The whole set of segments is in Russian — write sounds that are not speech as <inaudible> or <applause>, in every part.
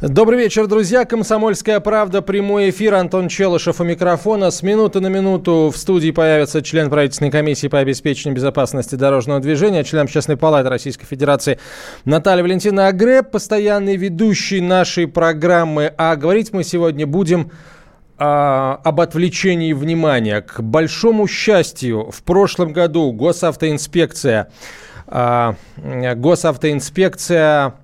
Добрый вечер, друзья. Комсомольская правда. Прямой эфир. Антон Челышев у микрофона. С минуты на минуту в студии появится член правительственной комиссии по обеспечению безопасности дорожного движения, член Общественной палаты Российской Федерации Наталья Валентина Агреб, постоянный ведущий нашей программы. А говорить мы сегодня будем а, об отвлечении внимания. К большому счастью, в прошлом году госавтоинспекция, а, госавтоинспекция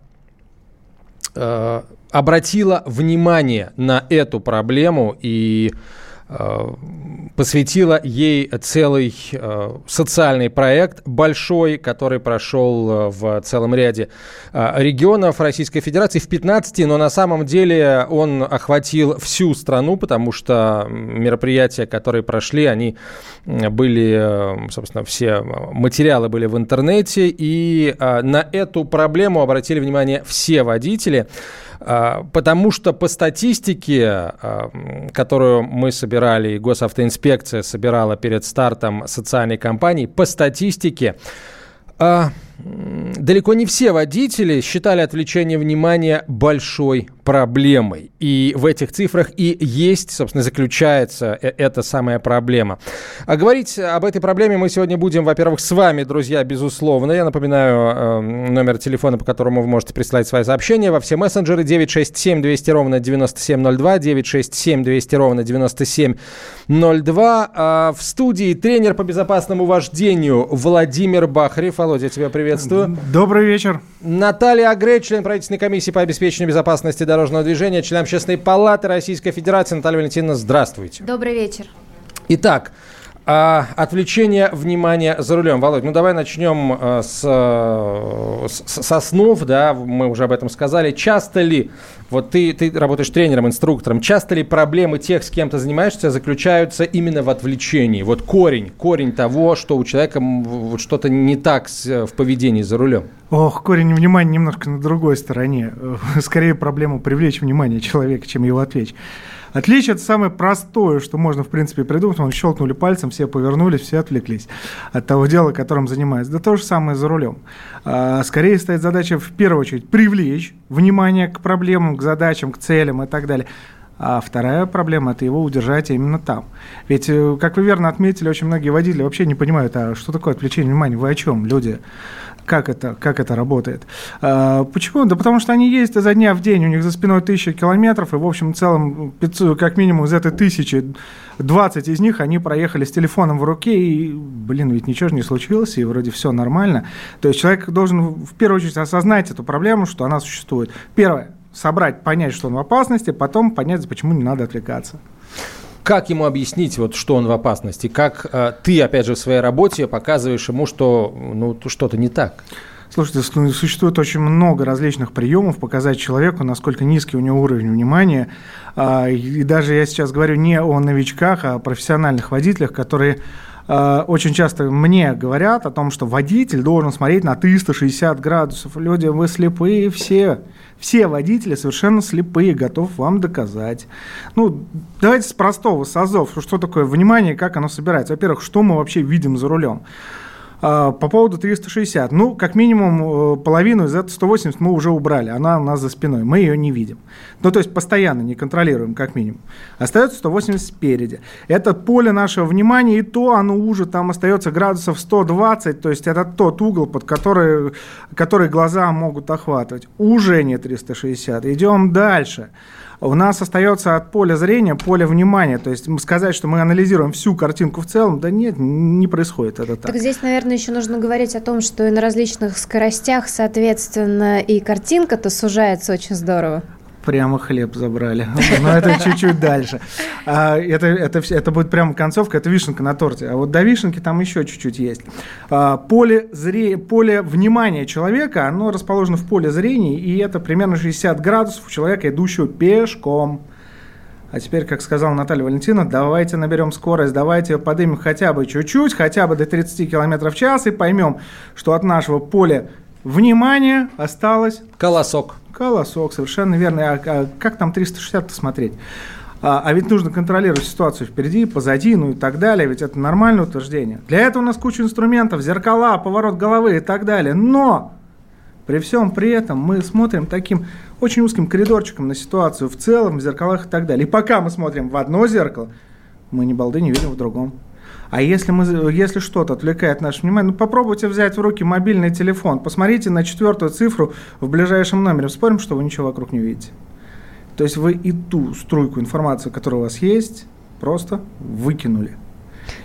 а, обратила внимание на эту проблему и Э, посвятила ей целый э, социальный проект большой, который прошел э, в целом ряде регионов Российской Федерации, в 15, но на самом деле он охватил всю страну, потому что мероприятия, которые прошли, они были, собственно, все материалы были в интернете, и на эту проблему обратили внимание все водители. А, потому что по статистике, а, которую мы собирали, и госавтоинспекция собирала перед стартом социальной кампании, по статистике а, далеко не все водители считали отвлечение внимания большой проблемой. И в этих цифрах и есть, собственно, заключается э, эта самая проблема. А говорить об этой проблеме мы сегодня будем, во-первых, с вами, друзья, безусловно. Я напоминаю э, номер телефона, по которому вы можете присылать свои сообщения во все мессенджеры 967 200 ровно 9702, 967 200 ровно 9702. А в студии тренер по безопасному вождению Владимир Бахарев. Володя, тебя приветствую. Добрый вечер. Наталья Агре, член правительственной комиссии по обеспечению безопасности дорожного движения, член Общественной палаты Российской Федерации. Наталья Валентиновна, здравствуйте. Добрый вечер. Итак, а, отвлечение внимания за рулем. Володь, ну давай начнем а, с, с, с основ, да, мы уже об этом сказали. Часто ли, вот ты, ты работаешь тренером, инструктором, часто ли проблемы тех, с кем ты занимаешься, заключаются именно в отвлечении? Вот корень, корень того, что у человека вот что-то не так с, в поведении за рулем. Ох, корень внимания немножко на другой стороне. <laughs> Скорее проблему привлечь внимание человека, чем его отвлечь. Отвлечь – это самое простое, что можно, в принципе, придумать. Мы щелкнули пальцем, все повернулись, все отвлеклись от того дела, которым занимаются. Да то же самое за рулем. А, скорее стоит задача, в первую очередь, привлечь внимание к проблемам, к задачам, к целям и так далее. А вторая проблема – это его удержать именно там. Ведь, э, как вы верно отметили, очень многие водители вообще не понимают, а что такое отвлечение внимания, вы о чем, люди? Как это, как это работает. А, почему? Да потому что они ездят изо дня в день, у них за спиной тысяча километров, и, в общем, целом, 500, как минимум из этой тысячи, 20 из них они проехали с телефоном в руке, и, блин, ведь ничего же не случилось, и вроде все нормально. То есть человек должен в первую очередь осознать эту проблему, что она существует. Первое, собрать, понять, что он в опасности, потом понять, почему не надо отвлекаться. Как ему объяснить, вот, что он в опасности? Как э, ты, опять же, в своей работе показываешь ему, что ну, что-то не так? Слушайте, существует очень много различных приемов показать человеку, насколько низкий у него уровень внимания. А, и даже я сейчас говорю не о новичках, а о профессиональных водителях, которые очень часто мне говорят о том, что водитель должен смотреть на 360 градусов. Люди, вы слепые все. Все водители совершенно слепые, готов вам доказать. Ну, давайте с простого, с азов. Что такое внимание, как оно собирается? Во-первых, что мы вообще видим за рулем? А, по поводу 360. Ну, как минимум, э, половину из этого 180 мы уже убрали. Она у нас за спиной. Мы ее не видим. Ну, то есть постоянно не контролируем, как минимум. Остается 180 спереди. Это поле нашего внимания, и то оно уже там остается градусов 120. То есть это тот угол, под который, который глаза могут охватывать. Уже не 360. Идем дальше у нас остается от поля зрения поле внимания. То есть сказать, что мы анализируем всю картинку в целом, да нет, не происходит это так. Так здесь, наверное, еще нужно говорить о том, что и на различных скоростях, соответственно, и картинка-то сужается очень здорово прямо хлеб забрали. <laughs> Но это чуть-чуть дальше. А, это, это, это будет прямо концовка, это вишенка на торте. А вот до вишенки там еще чуть-чуть есть. А, поле, зре... поле внимания человека, оно расположено в поле зрения, и это примерно 60 градусов у человека, идущего пешком. А теперь, как сказала Наталья Валентина, давайте наберем скорость, давайте поднимем хотя бы чуть-чуть, хотя бы до 30 км в час и поймем, что от нашего поля внимания осталось... Колосок. Колосок, совершенно верно. А, а как там 360 смотреть? А, а ведь нужно контролировать ситуацию впереди, позади, ну и так далее. Ведь это нормальное утверждение. Для этого у нас куча инструментов, зеркала, поворот головы и так далее. Но при всем при этом мы смотрим таким очень узким коридорчиком на ситуацию в целом, в зеркалах и так далее. И пока мы смотрим в одно зеркало, мы ни балды не видим в другом. А если, мы, если что-то отвлекает наше внимание, ну попробуйте взять в руки мобильный телефон, посмотрите на четвертую цифру в ближайшем номере, спорим, что вы ничего вокруг не видите. То есть вы и ту струйку информации, которая у вас есть, просто выкинули.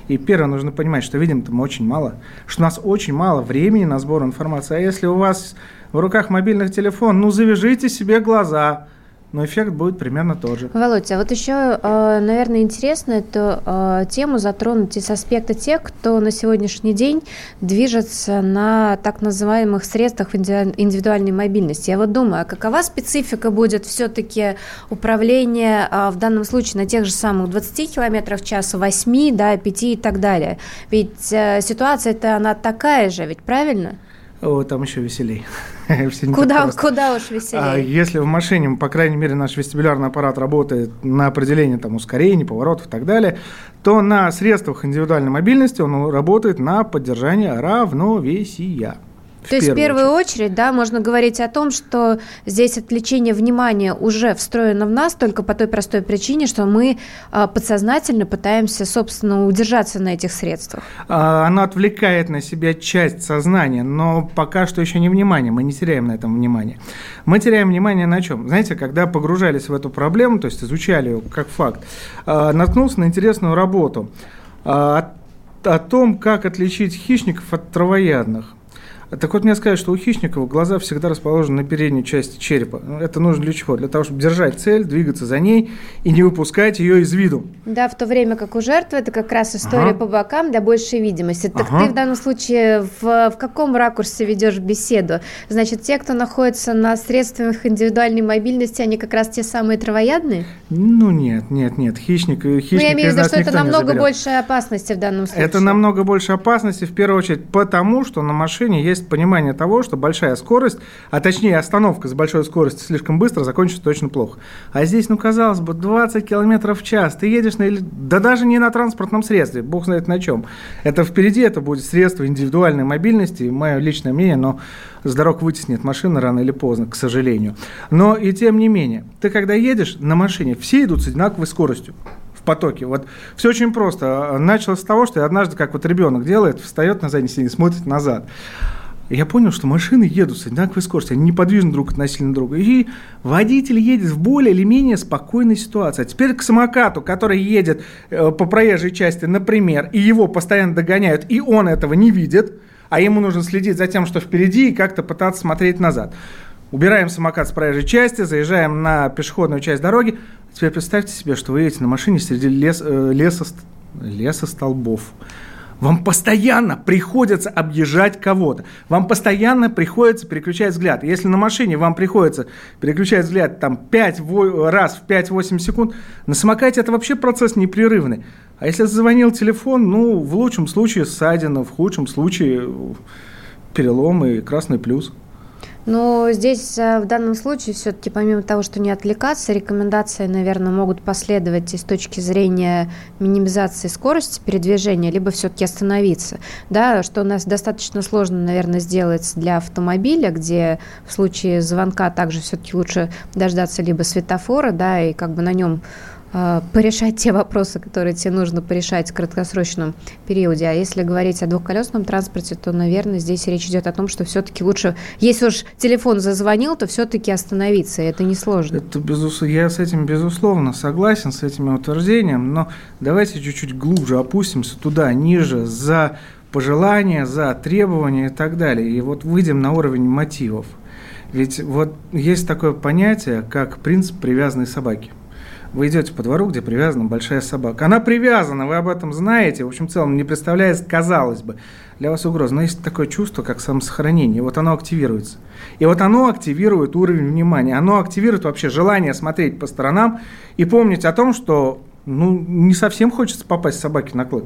И первое, нужно понимать, что видим-то мы очень мало, что у нас очень мало времени на сбор информации. А если у вас в руках мобильных телефон, ну завяжите себе глаза – но эффект будет примерно тот же. Володя, а вот еще, э, наверное, интересно эту э, тему затронуть из аспекта тех, кто на сегодняшний день движется на так называемых средствах индивидуальной мобильности. Я вот думаю, а какова специфика будет все-таки управления э, в данном случае на тех же самых 20 км в час, 8, да, 5 и так далее? Ведь ситуация-то она такая же, ведь правильно? О, там еще веселей. <laughs> куда, куда уж веселее? А если в машине, по крайней мере, наш вестибулярный аппарат работает на определение там, ускорений, поворотов и так далее, то на средствах индивидуальной мобильности он работает на поддержание равновесия. То есть в первую очередь. очередь, да, можно говорить о том, что здесь отвлечение внимания уже встроено в нас только по той простой причине, что мы а, подсознательно пытаемся, собственно, удержаться на этих средствах. А, оно отвлекает на себя часть сознания, но пока что еще не внимание, мы не теряем на этом внимание. Мы теряем внимание на чем? Знаете, когда погружались в эту проблему, то есть изучали ее как факт, а, наткнулся на интересную работу о том, как отличить хищников от травоядных. Так вот, мне сказать, что у хищников глаза всегда расположены на передней части черепа. Ну, это нужно для чего? Для того, чтобы держать цель, двигаться за ней и не выпускать ее из виду. Да, в то время как у жертвы это как раз история ага. по бокам для большей видимости. Так ага. ты в данном случае в, в каком ракурсе ведешь беседу? Значит, те, кто находится на средствах индивидуальной мобильности, они как раз те самые травоядные? Ну нет, нет, нет. Хищник, хищник ну, я имею в виду, что это намного больше опасности в данном случае. Это намного больше опасности, в первую очередь, потому что на машине есть есть понимание того, что большая скорость, а точнее остановка с большой скоростью слишком быстро закончится точно плохо. А здесь, ну, казалось бы, 20 км в час, ты едешь на, да даже не на транспортном средстве, бог знает на чем. Это впереди, это будет средство индивидуальной мобильности, мое личное мнение, но с дорог вытеснит машина рано или поздно, к сожалению. Но и тем не менее, ты когда едешь на машине, все идут с одинаковой скоростью в потоке. Вот все очень просто. Началось с того, что я однажды, как вот ребенок делает, встает на заднее сиденье, смотрит назад я понял, что машины едут с одинаковой скоростью, они неподвижны друг относительно друга. И водитель едет в более или менее спокойной ситуации. А теперь к самокату, который едет э, по проезжей части, например, и его постоянно догоняют, и он этого не видит, а ему нужно следить за тем, что впереди, и как-то пытаться смотреть назад. Убираем самокат с проезжей части, заезжаем на пешеходную часть дороги. Теперь представьте себе, что вы едете на машине среди лес, э, леса, леса столбов. Вам постоянно приходится объезжать кого-то. Вам постоянно приходится переключать взгляд. Если на машине вам приходится переключать взгляд там 5 раз в 5-8 секунд, на самокате это вообще процесс непрерывный. А если зазвонил телефон, ну, в лучшем случае ссадина, в худшем случае перелом и красный плюс. Но здесь э, в данном случае все-таки помимо того, что не отвлекаться, рекомендации, наверное, могут последовать и с точки зрения минимизации скорости передвижения, либо все-таки остановиться. Да, что у нас достаточно сложно, наверное, сделать для автомобиля, где в случае звонка также все-таки лучше дождаться либо светофора, да, и как бы на нем порешать те вопросы, которые тебе нужно порешать в краткосрочном периоде. А если говорить о двухколесном транспорте, то, наверное, здесь речь идет о том, что все-таки лучше, если уж телефон зазвонил, то все-таки остановиться. Это несложно. Это безус... Я с этим, безусловно, согласен, с этим утверждением, но давайте чуть-чуть глубже опустимся туда, ниже, за пожелания, за требования и так далее. И вот выйдем на уровень мотивов. Ведь вот есть такое понятие, как принцип привязанной собаки. Вы идете по двору, где привязана большая собака. Она привязана, вы об этом знаете. В общем, в целом не представляет, казалось бы, для вас угроза. Но есть такое чувство, как самосохранение. Вот оно активируется. И вот оно активирует уровень внимания. Оно активирует вообще желание смотреть по сторонам и помнить о том, что ну, не совсем хочется попасть собаке на клык.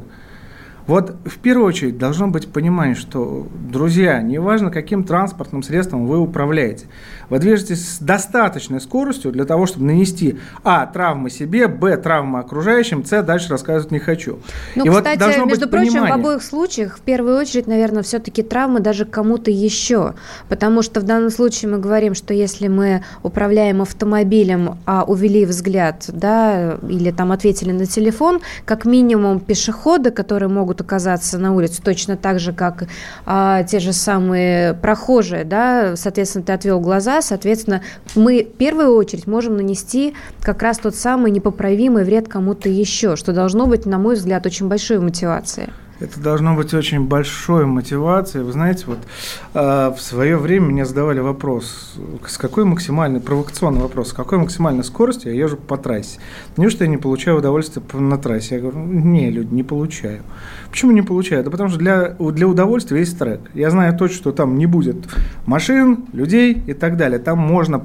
Вот в первую очередь должно быть понимание, что, друзья, неважно, каким транспортным средством вы управляете, вы движетесь с достаточной скоростью для того, чтобы нанести а. травмы себе, б. травмы окружающим, с. дальше рассказывать не хочу. Ну, И кстати, вот между прочим, понимание. в обоих случаях, в первую очередь, наверное, все-таки травмы даже кому-то еще, потому что в данном случае мы говорим, что если мы управляем автомобилем, а увели взгляд, да, или там ответили на телефон, как минимум пешеходы, которые могут могут оказаться на улице, точно так же, как а, те же самые прохожие, да, соответственно, ты отвел глаза, соответственно, мы в первую очередь можем нанести как раз тот самый непоправимый вред кому-то еще, что должно быть, на мой взгляд, очень большой мотивацией. Это должно быть очень большой мотивацией. Вы знаете, вот э, в свое время мне задавали вопрос, с какой максимальной, провокационный вопрос, с какой максимальной скоростью я езжу по трассе. Неужто я не получаю удовольствие на трассе? Я говорю, не, люди, не получаю. Почему не получаю? Да потому что для, для удовольствия есть трек. Я знаю точно, что там не будет машин, людей и так далее. Там можно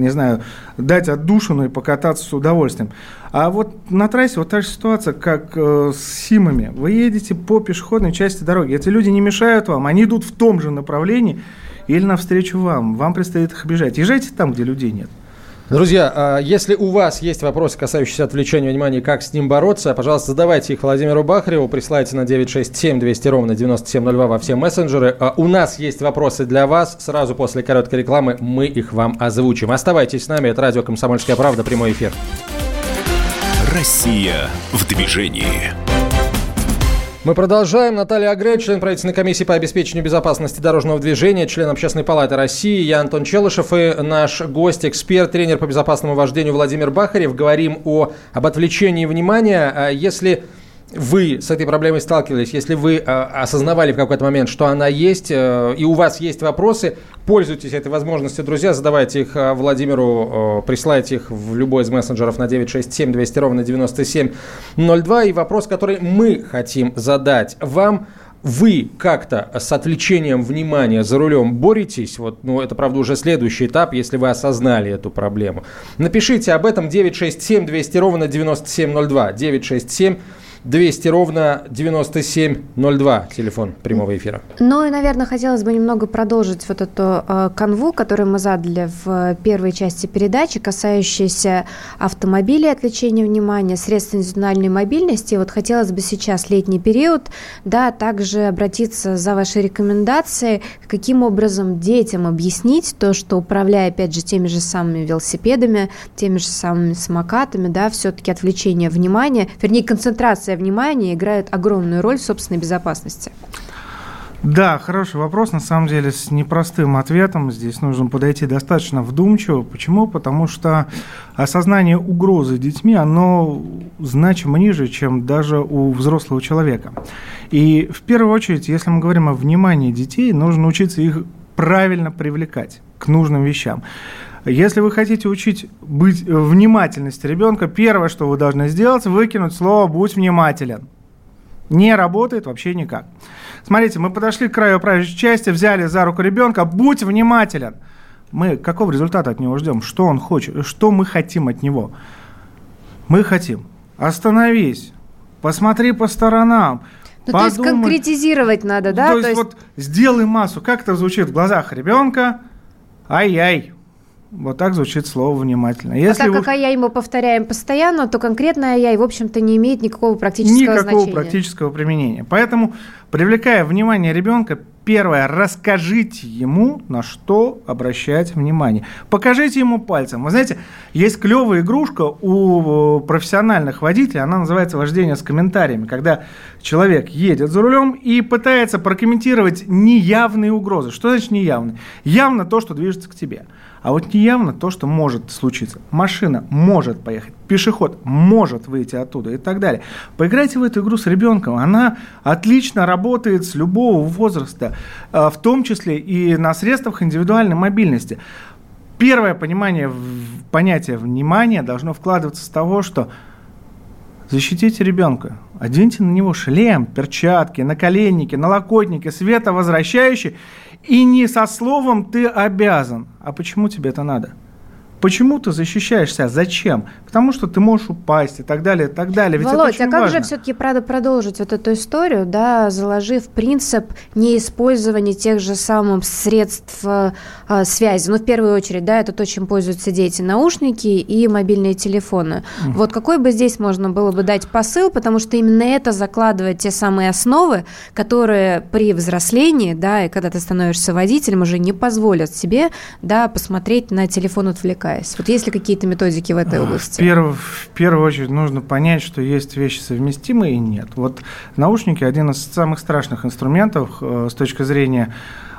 не знаю, дать отдушину и покататься с удовольствием. А вот на трассе вот та же ситуация, как э, с Симами. Вы едете по пешеходной части дороги. Эти люди не мешают вам, они идут в том же направлении или навстречу вам. Вам предстоит их обижать. Езжайте там, где людей нет. Друзья, а если у вас есть вопросы, касающиеся отвлечения внимания, как с ним бороться, пожалуйста, задавайте их Владимиру Бахареву, присылайте на 967 200 ровно 9702 во все мессенджеры. А у нас есть вопросы для вас. Сразу после короткой рекламы мы их вам озвучим. Оставайтесь с нами. Это радио «Комсомольская правда». Прямой эфир. Россия в движении. Мы продолжаем. Наталья Агре, член правительственной комиссии по обеспечению безопасности дорожного движения, член Общественной палаты России. Я Антон Челышев и наш гость, эксперт, тренер по безопасному вождению Владимир Бахарев. Говорим о, об отвлечении внимания. А если вы с этой проблемой сталкивались, если вы э, осознавали в какой-то момент, что она есть, э, и у вас есть вопросы, пользуйтесь этой возможностью, друзья, задавайте их э, Владимиру, э, присылайте их в любой из мессенджеров на 967 200 ровно 9702. И вопрос, который мы хотим задать вам, вы как-то с отвлечением внимания за рулем боретесь? Вот, ну, это, правда, уже следующий этап, если вы осознали эту проблему. Напишите об этом 967 200 ровно 9702. 967 200 ровно 9702, телефон прямого эфира. Ну и, наверное, хотелось бы немного продолжить вот эту э, канву, которую мы задали в первой части передачи, касающейся автомобилей, отвлечения внимания, средств индивидуальной мобильности. Вот хотелось бы сейчас, летний период, да, также обратиться за вашей рекомендацией, каким образом детям объяснить то, что управляя, опять же, теми же самыми велосипедами, теми же самыми самокатами, да, все-таки отвлечение внимания, вернее, концентрация концентрация внимания играет огромную роль в собственной безопасности? Да, хороший вопрос, на самом деле, с непростым ответом. Здесь нужно подойти достаточно вдумчиво. Почему? Потому что осознание угрозы детьми, оно значимо ниже, чем даже у взрослого человека. И в первую очередь, если мы говорим о внимании детей, нужно учиться их правильно привлекать к нужным вещам. Если вы хотите учить быть э, внимательности ребенка, первое, что вы должны сделать, выкинуть слово «будь внимателен». Не работает вообще никак. Смотрите, мы подошли к краю правящей части, взяли за руку ребенка, будь внимателен. Мы какого результата от него ждем? Что он хочет? Что мы хотим от него? Мы хотим. Остановись, посмотри по сторонам, ну, то есть конкретизировать надо, да? То есть, то есть вот сделай массу. Как это звучит в глазах ребенка? Ай-яй, вот так звучит слово внимательно. Если а так вы... как а я ему повторяем постоянно, то конкретно я и, в общем-то, не имеет никакого практического никакого значения. Никакого практического применения. Поэтому, привлекая внимание ребенка, первое, расскажите ему, на что обращать внимание. Покажите ему пальцем. Вы знаете, есть клевая игрушка у профессиональных водителей, она называется вождение с комментариями, когда человек едет за рулем и пытается прокомментировать неявные угрозы. Что значит неявные? Явно то, что движется к тебе. А вот неявно то, что может случиться. Машина может поехать, пешеход может выйти оттуда и так далее. Поиграйте в эту игру с ребенком. Она отлично работает с любого возраста, э, в том числе и на средствах индивидуальной мобильности. Первое понимание, понятие внимания должно вкладываться с того, что защитите ребенка, оденьте на него шлем, перчатки, наколенники, налокотники, световозвращающие, и не со словом «ты обязан», а почему тебе это надо – Почему ты защищаешься? Зачем? Потому что ты можешь упасть и так далее, и так далее. Ведь Володь, а как важно. же все-таки правда продолжить вот эту историю, да, заложив принцип неиспользования тех же самых средств э, связи? Ну, в первую очередь, да, это то, чем пользуются дети, наушники и мобильные телефоны. Вот какой бы здесь можно было бы дать посыл, потому что именно это закладывает те самые основы, которые при взрослении, да, и когда ты становишься водителем, уже не позволят себе, да, посмотреть на телефон отвлекая увлекаясь? Вот есть ли какие-то методики в этой области? В, перв, в первую очередь нужно понять, что есть вещи совместимые и нет. Вот наушники – один из самых страшных инструментов э, с точки зрения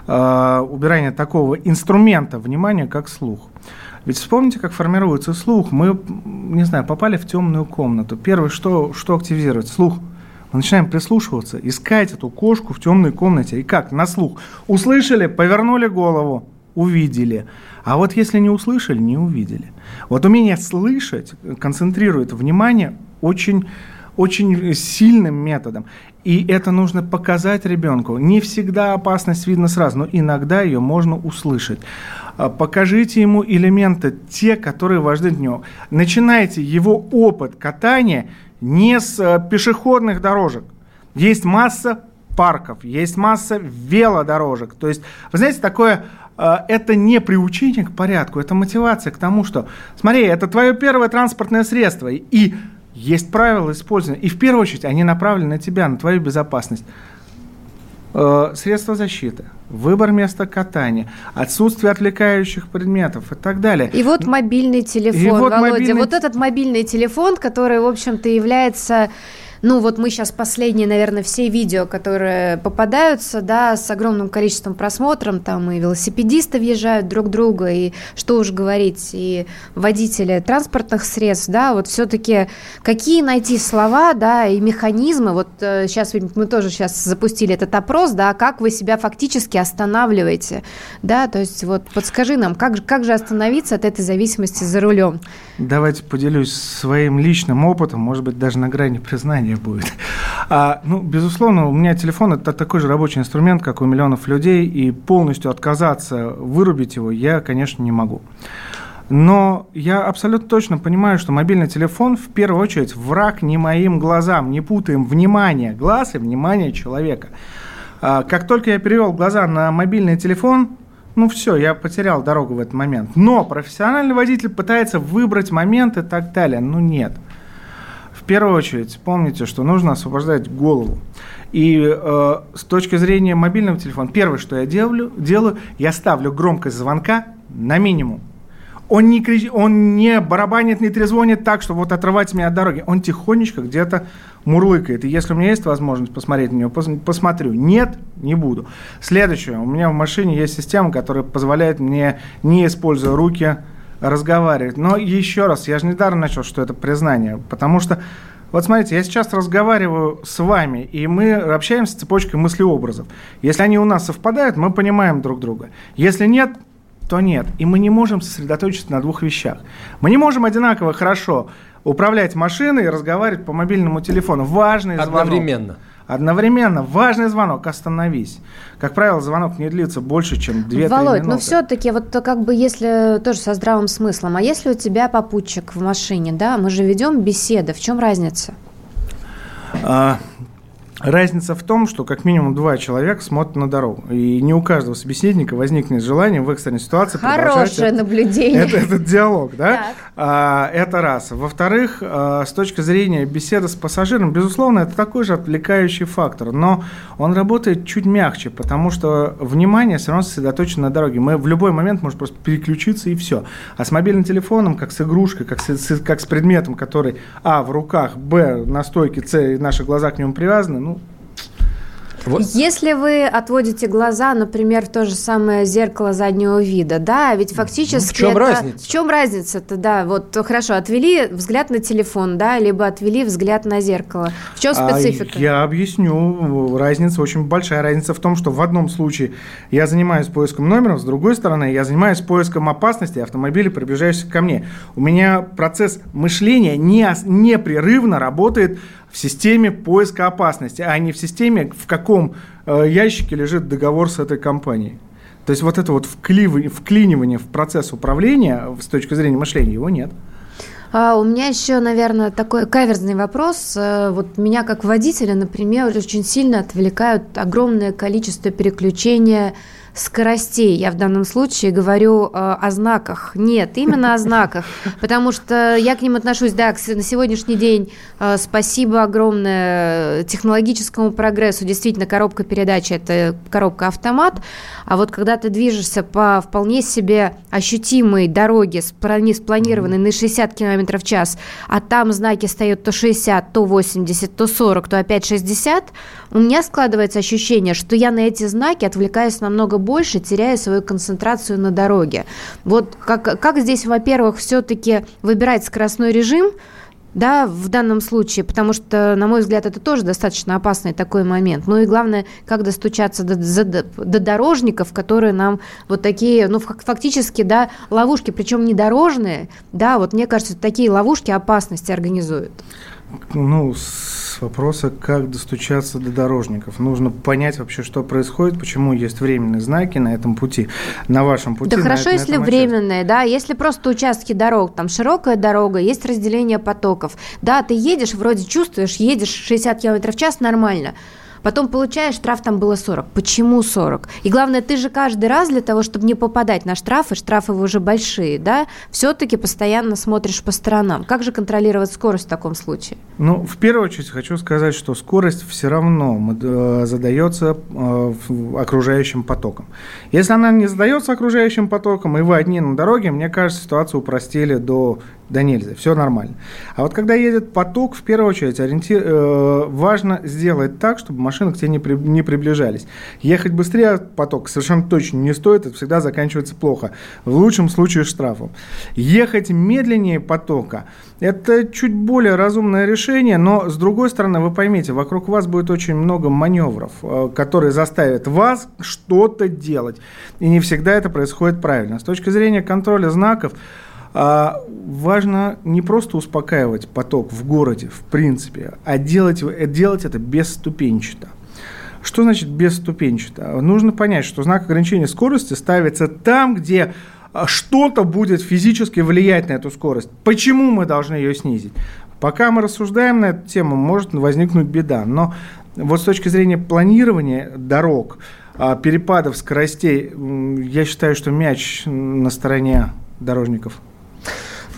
э, убирания такого инструмента внимания, как слух. Ведь вспомните, как формируется слух. Мы, не знаю, попали в темную комнату. Первое, что, что активизирует? Слух. Мы начинаем прислушиваться, искать эту кошку в темной комнате. И как? На слух. Услышали, повернули голову, увидели. А вот если не услышали, не увидели. Вот умение слышать концентрирует внимание очень, очень сильным методом. И это нужно показать ребенку. Не всегда опасность видно сразу, но иногда ее можно услышать. А, покажите ему элементы, те, которые важны для него. Начинайте его опыт катания не с э, пешеходных дорожек. Есть масса парков, есть масса велодорожек. То есть, вы знаете, такое это не приучение к порядку, это мотивация к тому, что, смотри, это твое первое транспортное средство, и есть правила использования, и в первую очередь они направлены на тебя, на твою безопасность. А, средства защиты, выбор места катания, отсутствие отвлекающих предметов и так далее. И вот мобильный телефон, и вот Володя, мобильный... вот этот мобильный телефон, который, в общем-то, является ну, вот мы сейчас последние, наверное, все видео, которые попадаются, да, с огромным количеством просмотров, там и велосипедисты въезжают друг друга, и что уж говорить, и водители транспортных средств, да, вот все-таки какие найти слова, да, и механизмы, вот сейчас э, мы тоже сейчас запустили этот опрос, да, как вы себя фактически останавливаете, да, то есть вот подскажи нам, как, как же остановиться от этой зависимости за рулем? Давайте поделюсь своим личным опытом, может быть, даже на грани признания мне будет. А, ну, безусловно, у меня телефон это такой же рабочий инструмент, как у миллионов людей, и полностью отказаться, вырубить его я, конечно, не могу. Но я абсолютно точно понимаю, что мобильный телефон в первую очередь враг не моим глазам. Не путаем внимание глаз и внимание человека. А, как только я перевел глаза на мобильный телефон, ну все, я потерял дорогу в этот момент. Но профессиональный водитель пытается выбрать момент и так далее. Ну нет. Первую очередь помните, что нужно освобождать голову. И э, с точки зрения мобильного телефона, первое, что я делаю, делаю, я ставлю громкость звонка на минимум. Он не, крич... он не барабанит, не трезвонит так, чтобы вот отрывать меня от дороги. Он тихонечко где-то мурлыкает. И если у меня есть возможность посмотреть на него, пос... посмотрю. Нет, не буду. Следующее. У меня в машине есть система, которая позволяет мне, не используя руки, разговаривать. Но еще раз, я же недаром начал, что это признание, потому что вот смотрите, я сейчас разговариваю с вами, и мы общаемся цепочкой мыслеобразов. Если они у нас совпадают, мы понимаем друг друга. Если нет, то нет. И мы не можем сосредоточиться на двух вещах. Мы не можем одинаково хорошо управлять машиной и разговаривать по мобильному телефону. Важный звонок. Одновременно. Одновременно важный звонок, остановись. Как правило, звонок не длится больше, чем 2-3 минуты. Володь, ну все-таки вот как бы если тоже со здравым смыслом, а если у тебя попутчик в машине, да, мы же ведем беседы, в чем разница? А, Разница в том, что как минимум два человека смотрят на дорогу. И не у каждого собеседника возникнет желание в экстренной ситуации Хорошее наблюдение. Это, этот диалог, да? А, это раз. Во-вторых, а, с точки зрения беседы с пассажиром, безусловно, это такой же отвлекающий фактор, но он работает чуть мягче, потому что внимание все равно сосредоточено на дороге. Мы в любой момент можем просто переключиться и все. А с мобильным телефоном, как с игрушкой, как с, как с предметом, который, а, в руках, б, на стойке, с, наши глаза к нему привязаны, ну, Вот. Если вы отводите глаза, например, в то же самое зеркало заднего вида, да, ведь фактически... В чем это... разница? В чем разница-то, да, вот хорошо, отвели взгляд на телефон, да, либо отвели взгляд на зеркало. В чем а специфика? А, я объясню. Разница, очень большая разница в том, что в одном случае я занимаюсь поиском номеров, с другой стороны я занимаюсь поиском опасности автомобиля, приближающихся ко мне. У меня процесс мышления не, непрерывно работает в системе поиска опасности, а не в системе, в каком э, ящике лежит договор с этой компанией. То есть вот это вот вклинивание, вклинивание в процесс управления с точки зрения мышления, его нет. А у меня еще, наверное, такой каверзный вопрос. Э, вот меня как водителя, например, очень сильно отвлекают огромное количество переключения скоростей. Я в данном случае говорю э, о знаках. Нет, именно о знаках. Потому что я к ним отношусь, да, на сегодняшний день э, спасибо огромное технологическому прогрессу. Действительно, коробка передач – это коробка автомат. А вот когда ты движешься по вполне себе ощутимой дороге, спланированной на 60 км в час, а там знаки стоят то 60, то 80, то 40, то опять 60, у меня складывается ощущение, что я на эти знаки отвлекаюсь намного больше, теряя свою концентрацию на дороге. Вот как, как здесь, во-первых, все-таки выбирать скоростной режим, да, в данном случае, потому что, на мой взгляд, это тоже достаточно опасный такой момент. Ну и главное, как достучаться до, до, до дорожников, которые нам вот такие, ну, фактически, да, ловушки, причем не дорожные, да, вот мне кажется, такие ловушки опасности организуют. Ну, с вопроса, как достучаться до дорожников. Нужно понять вообще, что происходит, почему есть временные знаки на этом пути, на вашем пути. Да хорошо, на, если на временные, да, если просто участки дорог, там широкая дорога, есть разделение потоков. Да, ты едешь, вроде чувствуешь, едешь 60 км в час, нормально. Потом получаешь, штраф там было 40. Почему 40? И главное, ты же каждый раз для того, чтобы не попадать на штрафы, штрафы уже большие, да, все-таки постоянно смотришь по сторонам. Как же контролировать скорость в таком случае? Ну, в первую очередь хочу сказать, что скорость все равно э, задается э, окружающим потоком. Если она не задается окружающим потоком, и вы одни на дороге, мне кажется, ситуацию упростили до да нельзя, все нормально. А вот когда едет поток, в первую очередь ориентир, э, важно сделать так, чтобы машины к тебе не, при, не приближались. Ехать быстрее поток совершенно точно не стоит, это всегда заканчивается плохо. В лучшем случае штрафом. Ехать медленнее потока – это чуть более разумное решение, но с другой стороны, вы поймите, вокруг вас будет очень много маневров, э, которые заставят вас что-то делать. И не всегда это происходит правильно. С точки зрения контроля знаков, а важно не просто успокаивать поток в городе, в принципе, а делать, делать это бесступенчато. Что значит бесступенчато? Нужно понять, что знак ограничения скорости ставится там, где а, что-то будет физически влиять на эту скорость. Почему мы должны ее снизить? Пока мы рассуждаем на эту тему, может возникнуть беда. Но вот с точки зрения планирования дорог, а, перепадов скоростей, я считаю, что мяч на стороне дорожников.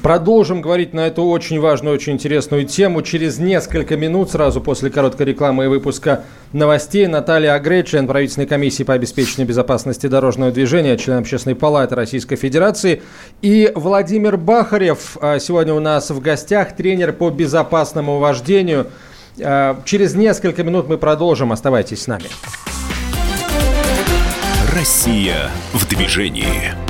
Продолжим говорить на эту очень важную, очень интересную тему. Через несколько минут, сразу после короткой рекламы и выпуска новостей, Наталья Агрей, член правительственной комиссии по обеспечению безопасности дорожного движения, член Общественной палаты Российской Федерации, и Владимир Бахарев, а, сегодня у нас в гостях, тренер по безопасному вождению. А, через несколько минут мы продолжим. Оставайтесь с нами. Россия в движении.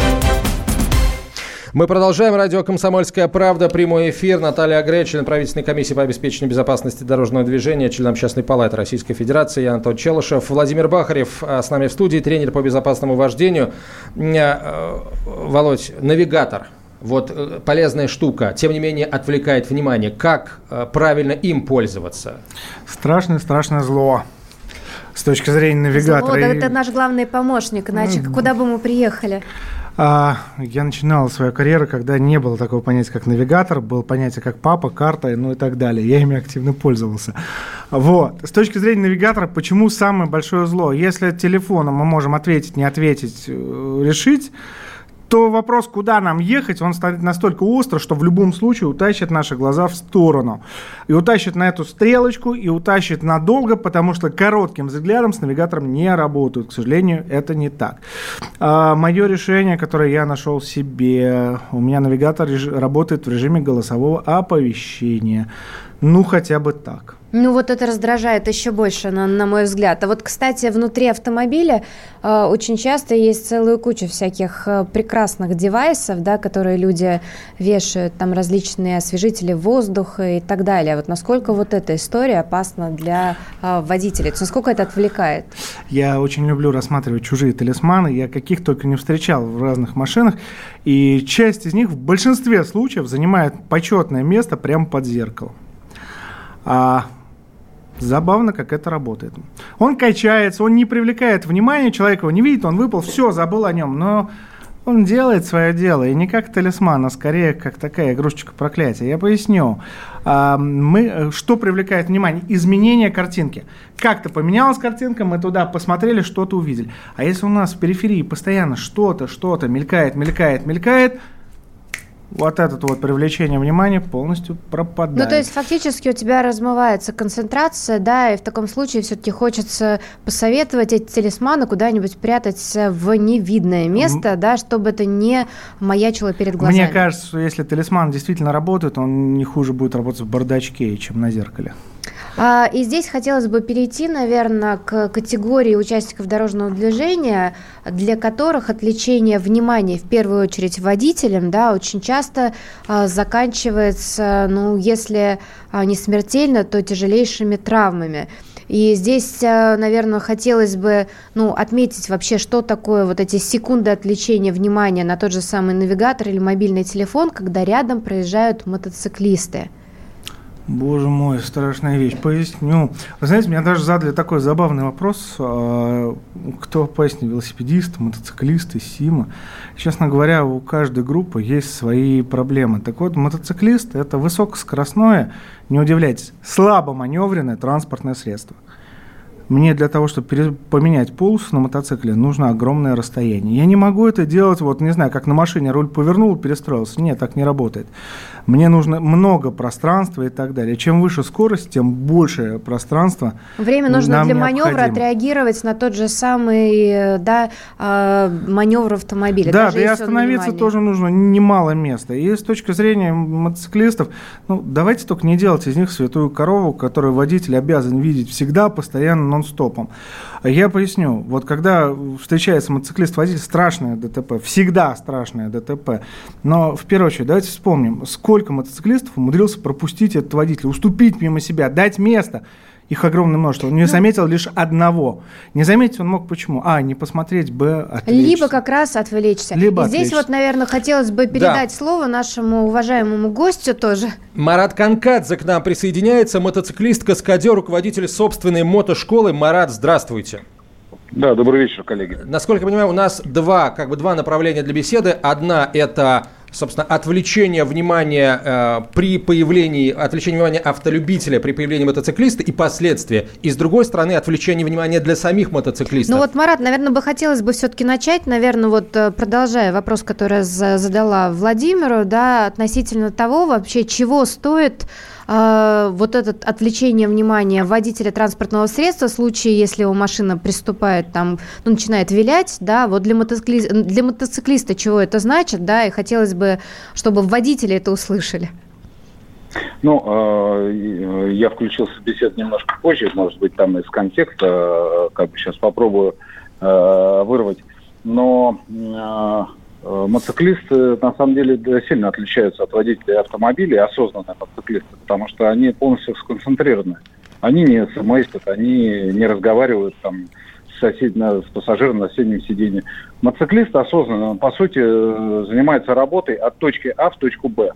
Мы продолжаем. Радио «Комсомольская правда». Прямой эфир. Наталья Агре, член правительственной комиссии по обеспечению безопасности дорожного движения, член Общественной палаты Российской Федерации. Я Антон Челышев. Владимир Бахарев а, с нами в студии, тренер по безопасному вождению. Э, Володь, навигатор вот э, полезная штука, тем не менее отвлекает внимание. Как э, правильно им пользоваться? Страшное, страшное зло с точки зрения навигатора. Зло, да, это наш главный помощник, иначе куда бы мы приехали? А, я начинал свою карьеру, когда не было такого понятия, как навигатор, было понятие, как папа, карта, ну и так далее. Я ими активно пользовался. Вот. С точки зрения навигатора, почему самое большое зло? Если телефоном мы можем ответить, не ответить, э, решить, то вопрос, куда нам ехать, он станет настолько остро, что в любом случае утащит наши глаза в сторону. И утащит на эту стрелочку, и утащит надолго, потому что коротким взглядом с навигатором не работают. К сожалению, это не так. А, мое решение, которое я нашел себе, у меня навигатор работает в режиме голосового оповещения. Ну, хотя бы так. Ну вот это раздражает еще больше, на, на мой взгляд. А вот, кстати, внутри автомобиля э, очень часто есть целую кучу всяких э, прекрасных девайсов, да, которые люди вешают, там различные освежители воздуха и так далее. Вот насколько вот эта история опасна для э, водителей? То насколько это отвлекает? Я очень люблю рассматривать чужие талисманы. Я каких только не встречал в разных машинах. И часть из них в большинстве случаев занимает почетное место прямо под зеркалом. А Забавно, как это работает. Он качается, он не привлекает внимания, человек его не видит, он выпал, все, забыл о нем. Но он делает свое дело, и не как талисман, а скорее как такая игрушечка проклятия. Я поясню. А, мы, что привлекает внимание? Изменение картинки. Как-то поменялась картинка, мы туда посмотрели, что-то увидели. А если у нас в периферии постоянно что-то, что-то мелькает, мелькает, мелькает – вот это вот привлечение внимания полностью пропадает. Ну, то есть фактически у тебя размывается концентрация, да, и в таком случае все-таки хочется посоветовать эти талисманы куда-нибудь прятать в невидное место, М- да, чтобы это не маячило перед глазами. Мне кажется, что если талисман действительно работает, он не хуже будет работать в бардачке, чем на зеркале. А, и здесь хотелось бы перейти, наверное, к категории участников дорожного движения, для которых отвлечение внимания, в первую очередь водителям, да, очень часто а, заканчивается, ну, если а, не смертельно, то тяжелейшими травмами. И здесь, наверное, хотелось бы ну, отметить вообще, что такое вот эти секунды отвлечения внимания на тот же самый навигатор или мобильный телефон, когда рядом проезжают мотоциклисты. Боже мой, страшная вещь. Поясню. Вы знаете, меня даже задали такой забавный вопрос. А, кто пояснит, велосипедисты, мотоциклисты, СИМа. Честно говоря, у каждой группы есть свои проблемы. Так вот, мотоциклист – это высокоскоростное, не удивляйтесь, слабо маневренное транспортное средство – мне для того, чтобы поменять полосу на мотоцикле, нужно огромное расстояние. Я не могу это делать, вот не знаю, как на машине руль повернул, перестроился. Нет, так не работает. Мне нужно много пространства и так далее. Чем выше скорость, тем больше пространства. Время нужно для маневра отреагировать на тот же самый да, а, маневр автомобиля. Да, да и остановиться тоже нужно немало места. И с точки зрения мотоциклистов, ну, давайте только не делать из них святую корову, которую водитель обязан видеть всегда, постоянно, нон-стопом. Я поясню. Вот когда встречается мотоциклист-водитель, страшное ДТП, всегда страшное ДТП. Но в первую очередь давайте вспомним, сколько мотоциклистов умудрился пропустить этот водитель, уступить мимо себя, дать место – их огромное множество. Он не ну, заметил лишь одного. Не заметить он мог почему? А, не посмотреть, Б, отвлечься. Либо как раз отвлечься. Либо И здесь отвлечься. вот, наверное, хотелось бы передать да. слово нашему уважаемому гостю тоже. Марат Канкадзе к нам присоединяется, мотоциклист, каскадер, руководитель собственной мотошколы. Марат, здравствуйте. Да, добрый вечер, коллеги. Насколько я понимаю, у нас два, как бы два направления для беседы. Одна – это собственно, отвлечение внимания э, при появлении, отвлечение внимания автолюбителя при появлении мотоциклиста и последствия. И с другой стороны, отвлечение внимания для самих мотоциклистов. Ну вот, Марат, наверное, бы хотелось бы все-таки начать, наверное, вот э, продолжая вопрос, который задала Владимиру, да, относительно того вообще, чего стоит э, вот это отвлечение внимания водителя транспортного средства в случае, если его машина приступает там, ну, начинает вилять, да, вот для, мотоциклиста, для мотоциклиста чего это значит, да, и хотелось бы, чтобы водители это услышали. Ну, э, я включился в беседу немножко позже, может быть, там из контекста, как бы сейчас попробую э, вырвать. Но мотоциклисты на самом деле сильно отличаются от водителей автомобилей, осознанные мотоциклисты, потому что они полностью сконцентрированы. Они не смс они не разговаривают там с, сосед... с пассажиром на соседнем сиденье. Мотоциклист осознанно, по сути, э, занимается работой от точки А в точку Б.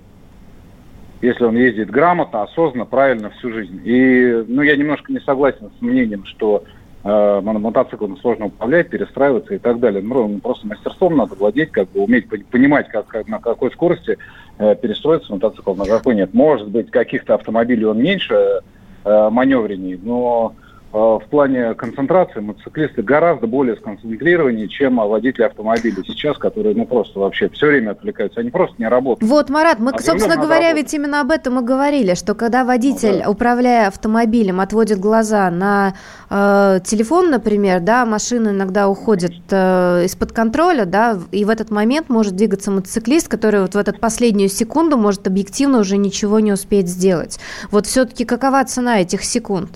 Если он ездит грамотно, осознанно, правильно всю жизнь. И ну, я немножко не согласен с мнением, что э, мотоциклом сложно управлять, перестраиваться и так далее. Ну, просто мастерством надо владеть, как бы уметь понимать, как, как на какой скорости э, перестроиться мотоцикл, на какой нет. Может быть, каких-то автомобилей он меньше э, маневренней, но в плане концентрации мотоциклисты гораздо более сконцентрированы, чем водители автомобилей сейчас, которые ну просто вообще все время отвлекаются, они просто не работают. Вот, Марат, мы, а собственно говоря, ведь именно об этом и говорили, что когда водитель, ну, да. управляя автомобилем, отводит глаза на э, телефон, например, да, машина иногда уходит э, из-под контроля, да, и в этот момент может двигаться мотоциклист, который вот в эту последнюю секунду может объективно уже ничего не успеть сделать. Вот все-таки какова цена этих секунд?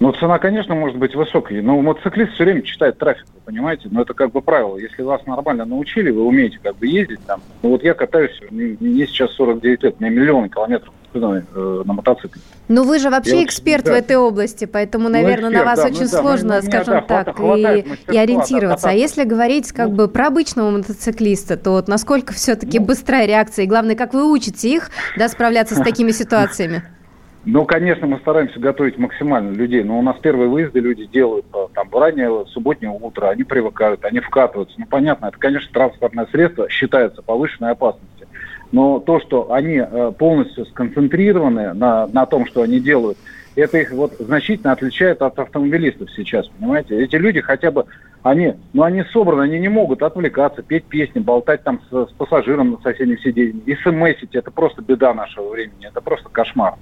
Ну, цена, конечно, может быть высокой, но мотоциклист все время читает трафик, вы понимаете? Но это как бы правило. Если вас нормально научили, вы умеете как бы ездить там. Ну, вот я катаюсь, мне сейчас 49 лет, у меня миллионы километров э, на мотоцикле. Ну, вы же вообще я эксперт вот, в этой области, поэтому, наверное, ну, эксперт, на вас да, очень ну, сложно, да, скажем меня, так, хватает, и, и ориентироваться. Да, а если говорить как ну, бы про обычного мотоциклиста, то вот насколько все-таки ну, быстрая реакция, и главное, как вы учите их да, справляться с <laughs> такими ситуациями? Ну, конечно, мы стараемся готовить максимально людей, но у нас первые выезды люди делают а, там раннее субботнее утро, они привыкают, они вкатываются. Ну, понятно, это, конечно, транспортное средство считается повышенной опасностью. Но то, что они э, полностью сконцентрированы на, на том, что они делают, это их вот значительно отличает от автомобилистов сейчас, понимаете? Эти люди хотя бы, они, ну, они собраны, они не могут отвлекаться, петь песни, болтать там с, с пассажиром на соседнем сиденье, смсить, это просто беда нашего времени, это просто кошмар.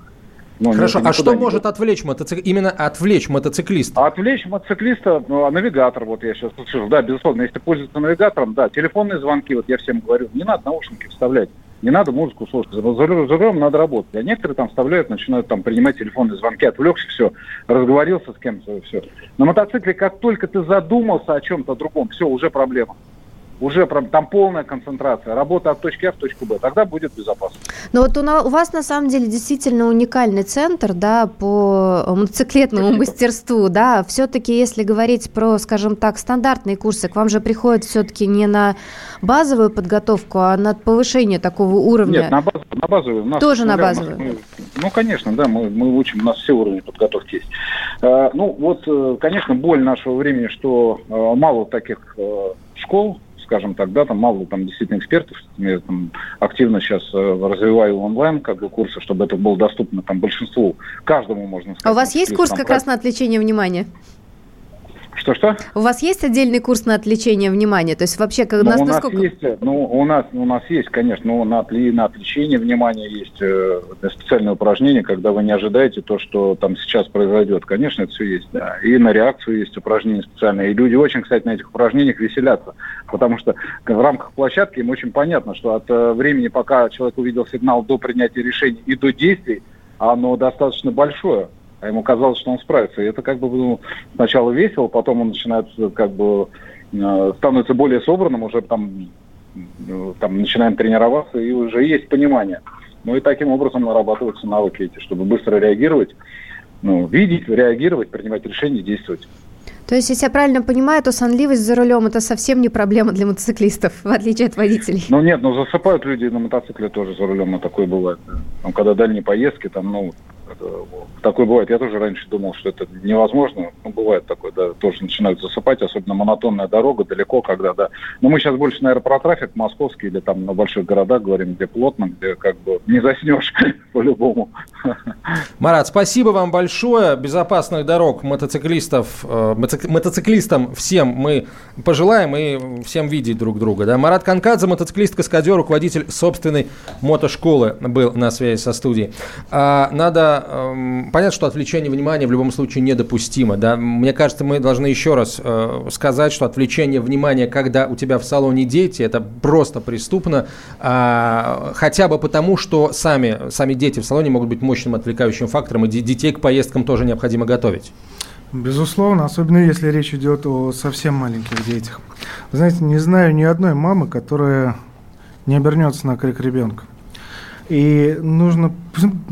Ну, Хорошо, а что может отвлечь мотоцик... именно отвлечь мотоциклиста? Отвлечь мотоциклиста, ну, а навигатор, вот я сейчас слышу, да, безусловно, если пользоваться навигатором, да, телефонные звонки, вот я всем говорю, не надо наушники вставлять, не надо музыку слушать, за рулем надо работать. А некоторые там вставляют, начинают там принимать телефонные звонки, отвлекся, все, разговорился с кем-то, все. На мотоцикле, как только ты задумался о чем-то другом, все, уже проблема уже там полная концентрация, работа от точки А в точку Б, тогда будет безопасно. Но вот у, вас на самом деле действительно уникальный центр, да, по мотоциклетному Спасибо. мастерству, да, все-таки если говорить про, скажем так, стандартные курсы, к вам же приходят все-таки не на базовую подготовку, а на повышение такого уровня. Нет, на, баз, на базовую. Нас, Тоже на базовую? Мы, ну, конечно, да, мы, мы учим, у нас все уровни подготовки есть. А, ну, вот, э, конечно, боль нашего времени, что а, мало таких а, школ, скажем так, да, там мало там действительно экспертов. Я там активно сейчас э, развиваю онлайн как бы курсы, чтобы это было доступно там большинству, каждому можно сказать. А у вас есть курс как раз на отвлечение внимания? Что-что? У вас есть отдельный курс на отвлечение внимания? То есть вообще, как ну, нас, у нас насколько... есть, ну, у нас, у нас есть, конечно, но на, на отвлечение внимания есть э, специальное упражнение, когда вы не ожидаете то, что там сейчас произойдет. Конечно, это все есть, да. И на реакцию есть упражнения специальные. И люди очень, кстати, на этих упражнениях веселятся, потому что в рамках площадки им очень понятно, что от э, времени, пока человек увидел сигнал до принятия решений и до действий, оно достаточно большое а ему казалось, что он справится. И это как бы ну, сначала весело, потом он начинает как бы э, становится более собранным, уже там, э, там начинаем тренироваться, и уже есть понимание. Ну и таким образом нарабатываются навыки эти, чтобы быстро реагировать, ну, видеть, реагировать, принимать решения, действовать. То есть, если я правильно понимаю, то сонливость за рулем это совсем не проблема для мотоциклистов, <laughs> в отличие от водителей. Ну нет, ну засыпают люди на мотоцикле тоже за рулем, на такое бывает. Там, когда дальние поездки, там, ну, такое бывает. Я тоже раньше думал, что это невозможно. Ну, бывает такое, да, тоже начинают засыпать, особенно монотонная дорога, далеко, когда, да. Но мы сейчас больше, наверное, про трафик московский или там на больших городах говорим, где плотно, где как бы не заснешь <laughs> по-любому. Марат, спасибо вам большое. Безопасных дорог мотоциклистов, э, мотоциклистам всем мы пожелаем и всем видеть друг друга. Да? Марат Канкадзе, мотоциклист-каскадер, руководитель собственной мотошколы был на связи со студией. А, надо Эм, понятно, что отвлечение внимания в любом случае недопустимо. Да? Мне кажется, мы должны еще раз э, сказать, что отвлечение внимания, когда у тебя в салоне дети, это просто преступно. А, хотя бы потому, что сами, сами дети в салоне могут быть мощным отвлекающим фактором, и детей к поездкам тоже необходимо готовить. Безусловно, особенно если речь идет о совсем маленьких детях. Знаете, не знаю ни одной мамы, которая не обернется на крик ребенка. И нужно...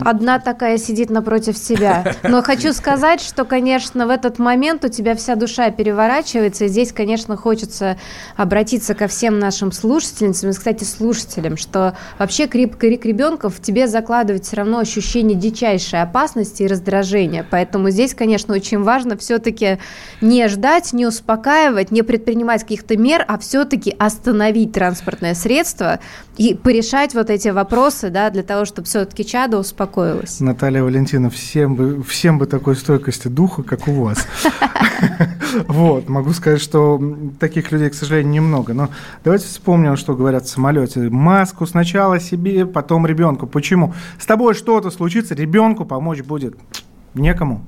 Одна такая сидит напротив себя. Но хочу сказать, что, конечно, в этот момент у тебя вся душа переворачивается. И здесь, конечно, хочется обратиться ко всем нашим слушательницам, и, кстати, слушателям, что вообще крик, крик ребенка в тебе закладывает все равно ощущение дичайшей опасности и раздражения. Поэтому здесь, конечно, очень важно все-таки не ждать, не успокаивать, не предпринимать каких-то мер, а все-таки остановить транспортное средство и порешать вот эти вопросы, да, для того, чтобы все-таки чадо успокоилось. Наталья Валентина, всем бы, всем бы такой стойкости духа, как у вас. <laughs> Вот, могу сказать, что таких людей, к сожалению, немного. Но давайте вспомним, что говорят в самолете. Маску сначала себе, потом ребенку. Почему? С тобой что-то случится, ребенку помочь будет некому.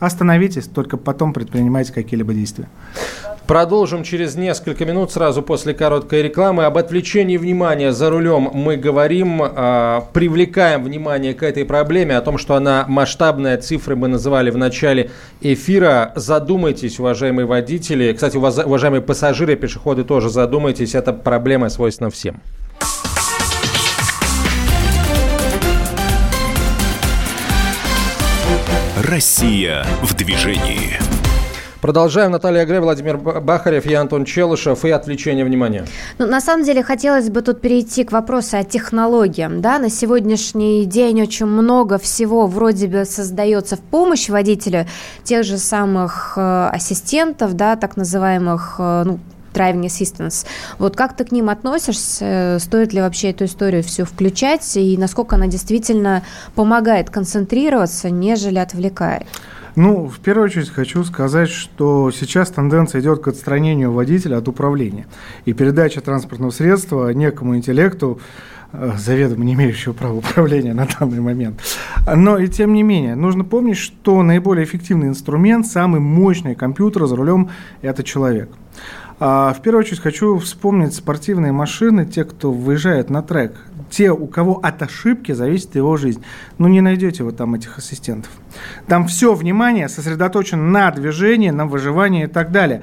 Остановитесь, только потом предпринимайте какие-либо действия. Продолжим через несколько минут, сразу после короткой рекламы. Об отвлечении внимания за рулем мы говорим, э, привлекаем внимание к этой проблеме, о том, что она масштабная, цифры мы называли в начале эфира. Задумайтесь, уважаемые водители, кстати, уважаемые пассажиры, пешеходы тоже задумайтесь, эта проблема свойственна всем. Россия в движении. Продолжаем. Наталья Грей, Владимир Бахарев, я Антон Челышев и отвлечение внимания. Ну, на самом деле, хотелось бы тут перейти к вопросу о технологиях. Да? На сегодняшний день очень много всего вроде бы создается в помощь водителю, тех же самых э, ассистентов, да, так называемых, э, ну, driving assistance. Вот как ты к ним относишься? Стоит ли вообще эту историю все включать? И насколько она действительно помогает концентрироваться, нежели отвлекает? Ну, в первую очередь хочу сказать, что сейчас тенденция идет к отстранению водителя от управления. И передача транспортного средства некому интеллекту, э, заведомо не имеющего права управления на данный момент. Но и тем не менее, нужно помнить, что наиболее эффективный инструмент, самый мощный компьютер за рулем – это человек. А в первую очередь хочу вспомнить спортивные машины, те, кто выезжает на трек те, у кого от ошибки зависит его жизнь. Ну, не найдете вы там этих ассистентов. Там все внимание сосредоточено на движении, на выживании и так далее.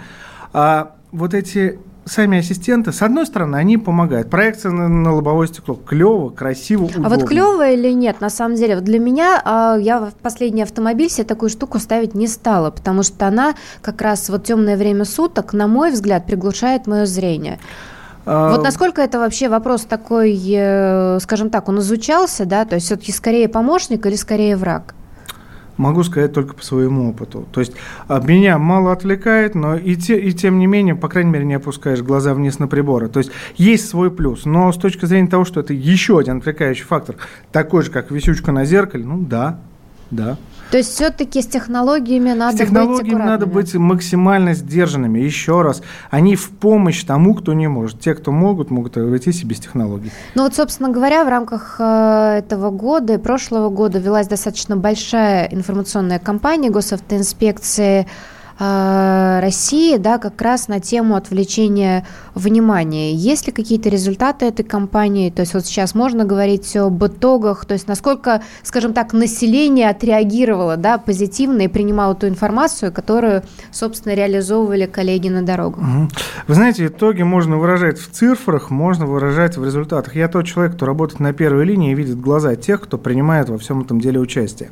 А вот эти сами ассистенты, с одной стороны, они помогают. Проекция на, на лобовое стекло клево, красиво, удобно. А вот клево или нет, на самом деле, вот для меня а, я в последний автомобиль себе такую штуку ставить не стала, потому что она как раз вот темное время суток, на мой взгляд, приглушает мое зрение. Вот насколько это вообще вопрос такой, э, скажем так, он изучался, да, то есть все-таки скорее помощник или скорее враг? Могу сказать только по своему опыту. То есть а, меня мало отвлекает, но и, те, и тем не менее, по крайней мере, не опускаешь глаза вниз на приборы. То есть есть свой плюс. Но с точки зрения того, что это еще один отвлекающий фактор, такой же, как висючка на зеркале, ну да, да. То есть все-таки с технологиями надо быть С технологиями быть надо быть максимально сдержанными. Еще раз, они в помощь тому, кто не может. Те, кто могут, могут обойтись и без технологий. Ну вот, собственно говоря, в рамках э, этого года и прошлого года велась достаточно большая информационная кампания госавтоинспекции Э, России, да, как раз на тему отвлечения внимания. Есть ли какие-то результаты этой кампании? То есть вот сейчас можно говорить об итогах, то есть насколько, скажем так, население отреагировало, да, позитивно и принимало ту информацию, которую, собственно, реализовывали коллеги на дорогах? Вы знаете, итоги можно выражать в цифрах, можно выражать в результатах. Я тот человек, кто работает на первой линии и видит глаза тех, кто принимает во всем этом деле участие.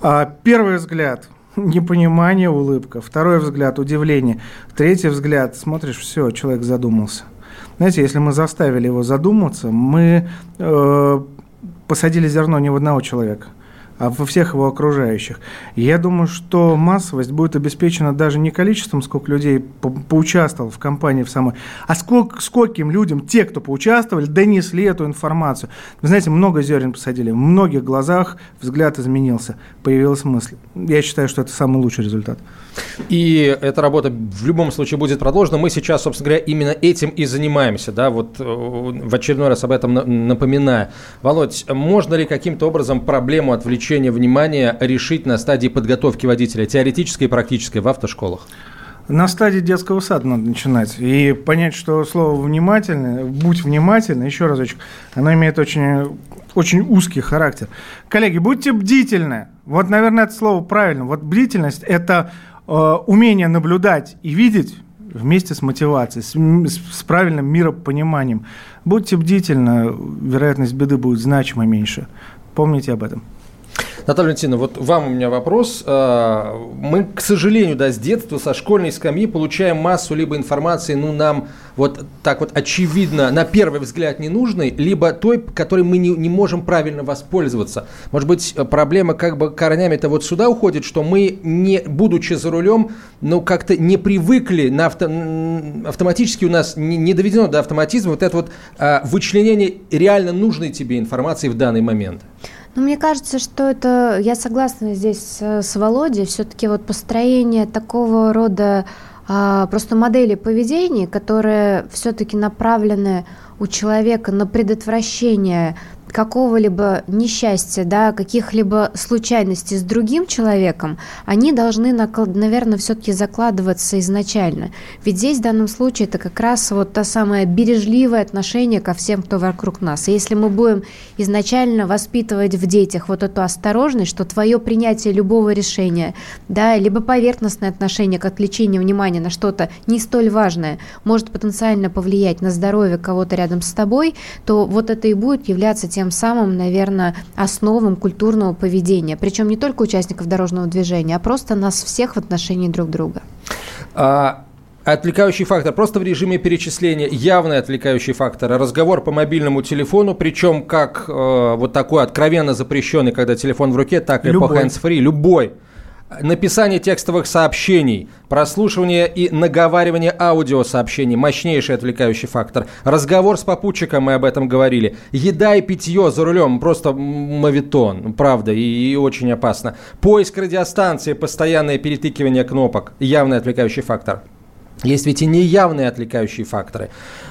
А, первый взгляд – <laughs> непонимание, улыбка. Второй взгляд – удивление. Третий взгляд – смотришь, все, человек задумался. Знаете, если мы заставили его задуматься, мы э, посадили зерно не в одного человека – а во всех его окружающих. Я думаю, что массовость будет обеспечена даже не количеством, сколько людей по поучаствовало в кампании в самой, а сколько, скольким людям, те, кто поучаствовали, донесли эту информацию. Вы знаете, много зерен посадили, в многих глазах взгляд изменился, появилась мысль. Я считаю, что это самый лучший результат. И эта работа в любом случае будет продолжена. Мы сейчас, собственно говоря, именно этим и занимаемся, да, вот э, в очередной раз об этом напоминаю. Володь, можно ли каким-то образом проблему отвлечения внимания решить на стадии подготовки водителя, теоретической и практической в автошколах? На стадии детского сада надо начинать. И понять, что слово «внимательный», «будь внимательный», еще разочек, оно имеет очень, очень узкий характер. Коллеги, будьте бдительны. Вот, наверное, это слово правильно. Вот бдительность – это умение наблюдать и видеть вместе с мотивацией, с, с правильным миропониманием. Будьте бдительны, вероятность беды будет значимо меньше. Помните об этом. Наталья Валентиновна, вот вам у меня вопрос. А, мы, к сожалению, да, с детства, со школьной скамьи получаем массу либо информации, ну, нам вот так вот очевидно, на первый взгляд не нужной, либо той, которой мы не, не можем правильно воспользоваться. Может быть, проблема как бы корнями-то вот сюда уходит, что мы, не будучи за рулем, ну, как-то не привыкли, на авто, автоматически у нас не, не доведено до автоматизма вот это вот а, вычленение реально нужной тебе информации в данный момент. Ну, мне кажется, что это, я согласна здесь с, с Володей, все-таки вот построение такого рода а, просто модели поведения, которые все-таки направлены у человека на предотвращение какого-либо несчастья, да, каких-либо случайностей с другим человеком, они должны, наверное, все-таки закладываться изначально. Ведь здесь в данном случае это как раз вот то самое бережливое отношение ко всем, кто вокруг нас. И если мы будем изначально воспитывать в детях вот эту осторожность, что твое принятие любого решения, да, либо поверхностное отношение к отвлечению внимания на что-то не столь важное, может потенциально повлиять на здоровье кого-то рядом с тобой, то вот это и будет являться тем тем самым, наверное, основам культурного поведения. Причем не только участников дорожного движения, а просто нас всех в отношении друг друга. А... Отвлекающий фактор просто в режиме перечисления, явный отвлекающий фактор. Разговор по мобильному телефону, причем как э, вот такой откровенно запрещенный, когда телефон в руке, так и любой. по hands-free, любой написание текстовых сообщений, прослушивание и наговаривание аудиосообщений – мощнейший отвлекающий фактор. Разговор с попутчиком, мы об этом говорили. Еда и питье за рулем – просто мавитон, правда, и, и очень опасно. Поиск радиостанции, постоянное перетыкивание кнопок – явный отвлекающий фактор. Есть ведь и неявные отвлекающие факторы.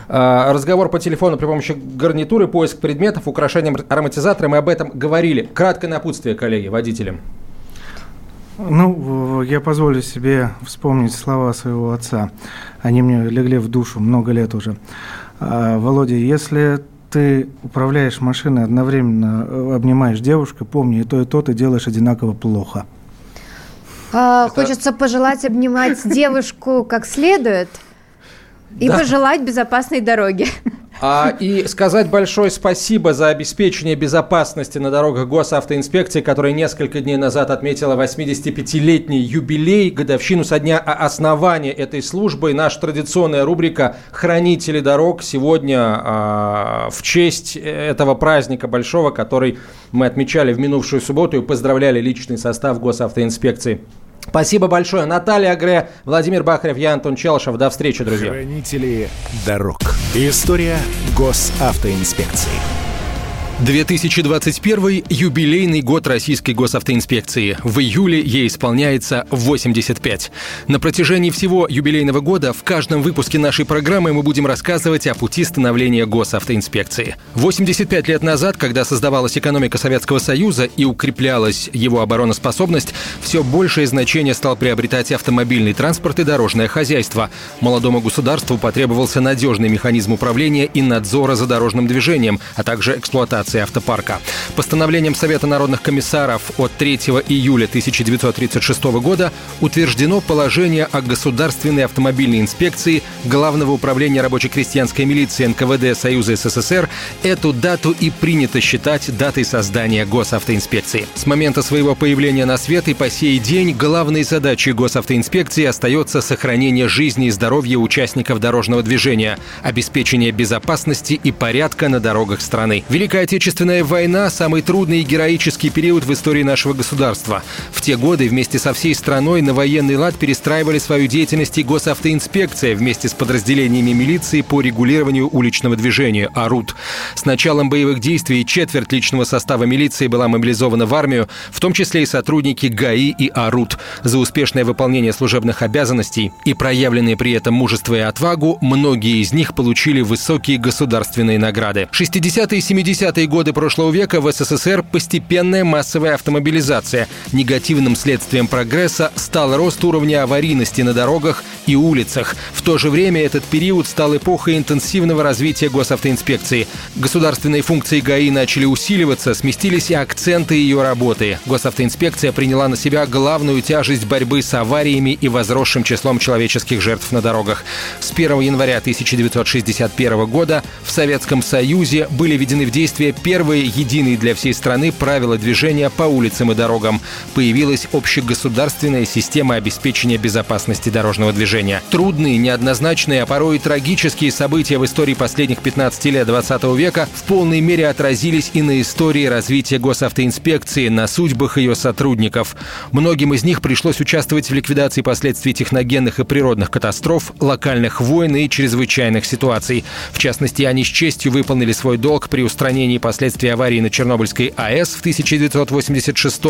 А, разговор по телефону при помощи гарнитуры, поиск предметов, украшением ароматизатора. Мы об этом говорили. Краткое напутствие, коллеги, водителям. Ну, я позволю себе вспомнить слова своего отца. Они мне легли в душу много лет уже. А, Володя, если ты управляешь машиной, одновременно э, обнимаешь девушку, помни, и то, и то ты делаешь одинаково плохо. А, Это... Хочется пожелать обнимать девушку как следует и да. пожелать безопасной дороги. А, и сказать большое спасибо за обеспечение безопасности на дорогах госавтоинспекции, которая несколько дней назад отметила 85-летний юбилей, годовщину со дня основания этой службы. И наша традиционная рубрика «Хранители дорог» сегодня а, в честь этого праздника большого, который мы отмечали в минувшую субботу и поздравляли личный состав госавтоинспекции. Спасибо большое. Наталья Агре, Владимир Бахарев, я Антон Челышев. До встречи, друзья. Хранители дорог. История госавтоинспекции. 2021 – юбилейный год Российской госавтоинспекции. В июле ей исполняется 85. На протяжении всего юбилейного года в каждом выпуске нашей программы мы будем рассказывать о пути становления госавтоинспекции. 85 лет назад, когда создавалась экономика Советского Союза и укреплялась его обороноспособность, все большее значение стал приобретать автомобильный транспорт и дорожное хозяйство. Молодому государству потребовался надежный механизм управления и надзора за дорожным движением, а также эксплуатация эксплуатации автопарка. Постановлением Совета народных комиссаров от 3 июля 1936 года утверждено положение о Государственной автомобильной инспекции Главного управления рабоче-крестьянской милиции НКВД Союза СССР. Эту дату и принято считать датой создания госавтоинспекции. С момента своего появления на свет и по сей день главной задачей госавтоинспекции остается сохранение жизни и здоровья участников дорожного движения, обеспечение безопасности и порядка на дорогах страны. Великая Отечественная война – самый трудный и героический период в истории нашего государства. В те годы вместе со всей страной на военный лад перестраивали свою деятельность и госавтоинспекция вместе с подразделениями милиции по регулированию уличного движения АРУТ. С началом боевых действий четверть личного состава милиции была мобилизована в армию, в том числе и сотрудники ГАИ и АРУТ. За успешное выполнение служебных обязанностей и проявленные при этом мужество и отвагу, многие из них получили высокие государственные награды. 60-е и 70-е годы прошлого века в СССР постепенная массовая автомобилизация. Негативным следствием прогресса стал рост уровня аварийности на дорогах и улицах. В то же время этот период стал эпохой интенсивного развития госавтоинспекции. Государственные функции ГАИ начали усиливаться, сместились и акценты ее работы. Госавтоинспекция приняла на себя главную тяжесть борьбы с авариями и возросшим числом человеческих жертв на дорогах. С 1 января 1961 года в Советском Союзе были введены в действие Первые единые для всей страны правила движения по улицам и дорогам. Появилась общегосударственная система обеспечения безопасности дорожного движения. Трудные, неоднозначные, а порой и трагические события в истории последних 15 лет 20 века в полной мере отразились и на истории развития госавтоинспекции, на судьбах ее сотрудников. Многим из них пришлось участвовать в ликвидации последствий техногенных и природных катастроф, локальных войн и чрезвычайных ситуаций. В частности, они с честью выполнили свой долг при устранении последствий аварии на Чернобыльской АЭС в 1986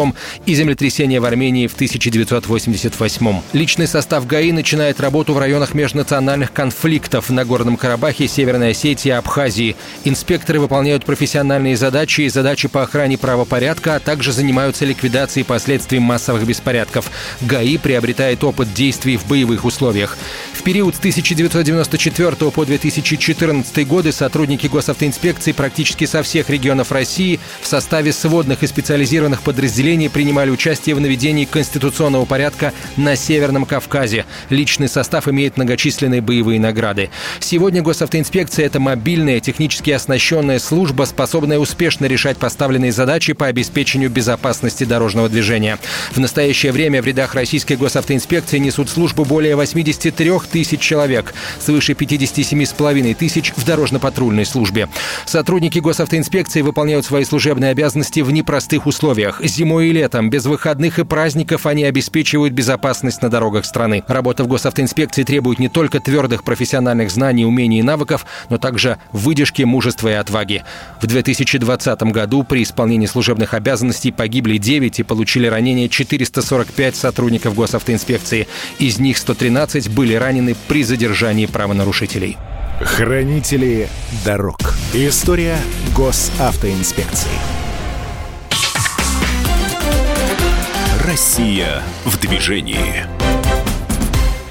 и землетрясения в Армении в 1988. Личный состав ГАИ начинает работу в районах межнациональных конфликтов на Горном Карабахе, Северной Осетии Абхазии. Инспекторы выполняют профессиональные задачи и задачи по охране правопорядка, а также занимаются ликвидацией последствий массовых беспорядков. ГАИ приобретает опыт действий в боевых условиях. В период с 1994 по 2014 годы сотрудники госавтоинспекции практически со всех регионов России в составе сводных и специализированных подразделений принимали участие в наведении конституционного порядка на Северном Кавказе. Личный состав имеет многочисленные боевые награды. Сегодня госавтоинспекция – это мобильная, технически оснащенная служба, способная успешно решать поставленные задачи по обеспечению безопасности дорожного движения. В настоящее время в рядах российской госавтоинспекции несут службу более 83 тысяч человек, свыше 57,5 тысяч в дорожно-патрульной службе. Сотрудники госавтоинспекции выполняют свои служебные обязанности в непростых условиях. Зимой и летом, без выходных и праздников они обеспечивают безопасность на дорогах страны. Работа в госавтоинспекции требует не только твердых профессиональных знаний, умений и навыков, но также выдержки, мужества и отваги. В 2020 году при исполнении служебных обязанностей погибли 9 и получили ранения 445 сотрудников госавтоинспекции. Из них 113 были ранены ранены при задержании правонарушителей. Хранители дорог. История госавтоинспекции. Россия в движении.